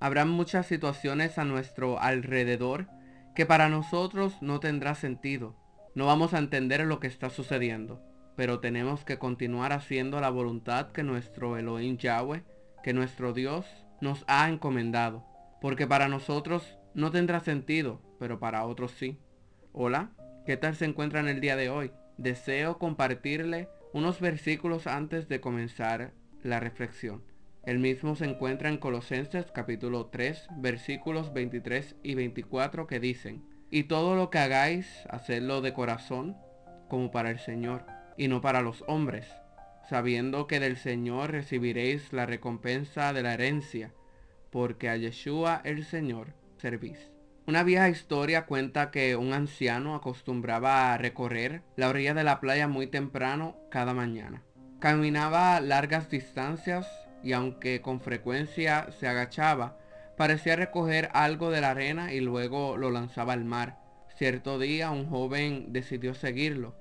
Habrá muchas situaciones a nuestro alrededor que para nosotros no tendrá sentido. No vamos a entender lo que está sucediendo, pero tenemos que continuar haciendo la voluntad que nuestro Elohim Yahweh, que nuestro Dios nos ha encomendado, porque para nosotros no tendrá sentido, pero para otros sí. Hola, ¿qué tal se encuentra en el día de hoy? Deseo compartirle unos versículos antes de comenzar la reflexión. El mismo se encuentra en Colosenses capítulo 3 versículos 23 y 24 que dicen, y todo lo que hagáis, hacedlo de corazón, como para el Señor, y no para los hombres, sabiendo que del Señor recibiréis la recompensa de la herencia, porque a Yeshua el Señor servís. Una vieja historia cuenta que un anciano acostumbraba a recorrer la orilla de la playa muy temprano cada mañana. Caminaba largas distancias y aunque con frecuencia se agachaba, parecía recoger algo de la arena y luego lo lanzaba al mar. Cierto día un joven decidió seguirlo.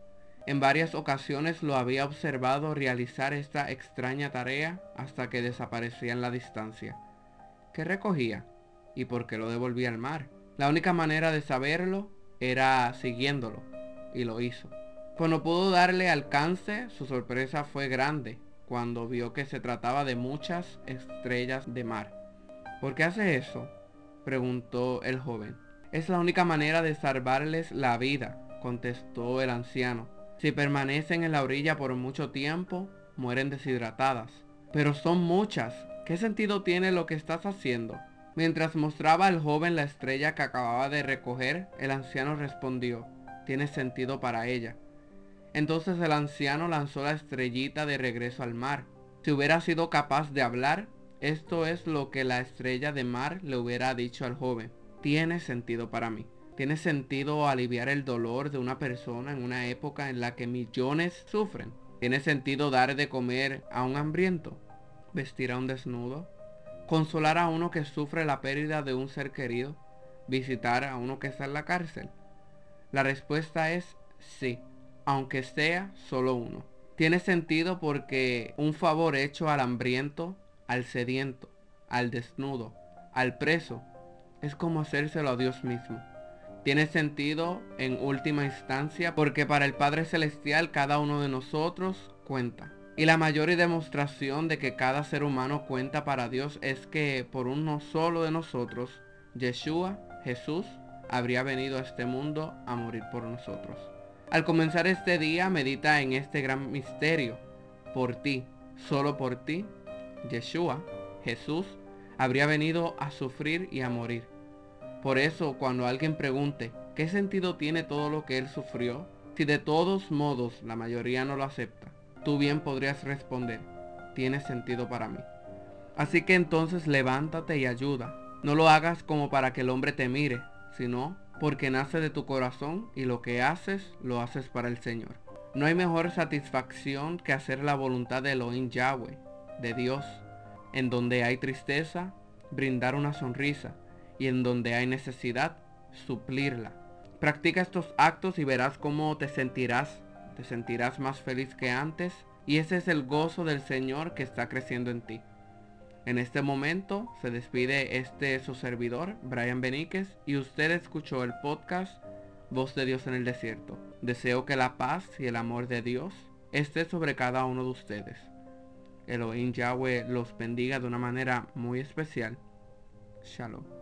En varias ocasiones lo había observado realizar esta extraña tarea hasta que desaparecía en la distancia. ¿Qué recogía? ¿Y por qué lo devolvía al mar? La única manera de saberlo era siguiéndolo, y lo hizo. Cuando pudo darle alcance, su sorpresa fue grande cuando vio que se trataba de muchas estrellas de mar. ¿Por qué hace eso? preguntó el joven. Es la única manera de salvarles la vida, contestó el anciano. Si permanecen en la orilla por mucho tiempo, mueren deshidratadas. Pero son muchas. ¿Qué sentido tiene lo que estás haciendo? Mientras mostraba al joven la estrella que acababa de recoger, el anciano respondió, tiene sentido para ella. Entonces el anciano lanzó la estrellita de regreso al mar. Si hubiera sido capaz de hablar, esto es lo que la estrella de mar le hubiera dicho al joven. Tiene sentido para mí. Tiene sentido aliviar el dolor de una persona en una época en la que millones sufren. Tiene sentido dar de comer a un hambriento. Vestir a un desnudo. Consolar a uno que sufre la pérdida de un ser querido. Visitar a uno que está en la cárcel. La respuesta es sí aunque sea solo uno. Tiene sentido porque un favor hecho al hambriento, al sediento, al desnudo, al preso, es como hacérselo a Dios mismo. Tiene sentido en última instancia porque para el Padre Celestial cada uno de nosotros cuenta. Y la mayor demostración de que cada ser humano cuenta para Dios es que por uno solo de nosotros, Yeshua, Jesús, habría venido a este mundo a morir por nosotros. Al comenzar este día, medita en este gran misterio. Por ti, solo por ti, Yeshua, Jesús, habría venido a sufrir y a morir. Por eso, cuando alguien pregunte, ¿qué sentido tiene todo lo que él sufrió? Si de todos modos la mayoría no lo acepta, tú bien podrías responder, tiene sentido para mí. Así que entonces levántate y ayuda. No lo hagas como para que el hombre te mire, sino porque nace de tu corazón y lo que haces lo haces para el Señor. No hay mejor satisfacción que hacer la voluntad de Elohim Yahweh, de Dios. En donde hay tristeza, brindar una sonrisa y en donde hay necesidad, suplirla. Practica estos actos y verás cómo te sentirás, te sentirás más feliz que antes y ese es el gozo del Señor que está creciendo en ti. En este momento se despide este su servidor, Brian Beníquez, y usted escuchó el podcast Voz de Dios en el Desierto. Deseo que la paz y el amor de Dios esté sobre cada uno de ustedes. Elohim Yahweh los bendiga de una manera muy especial. Shalom.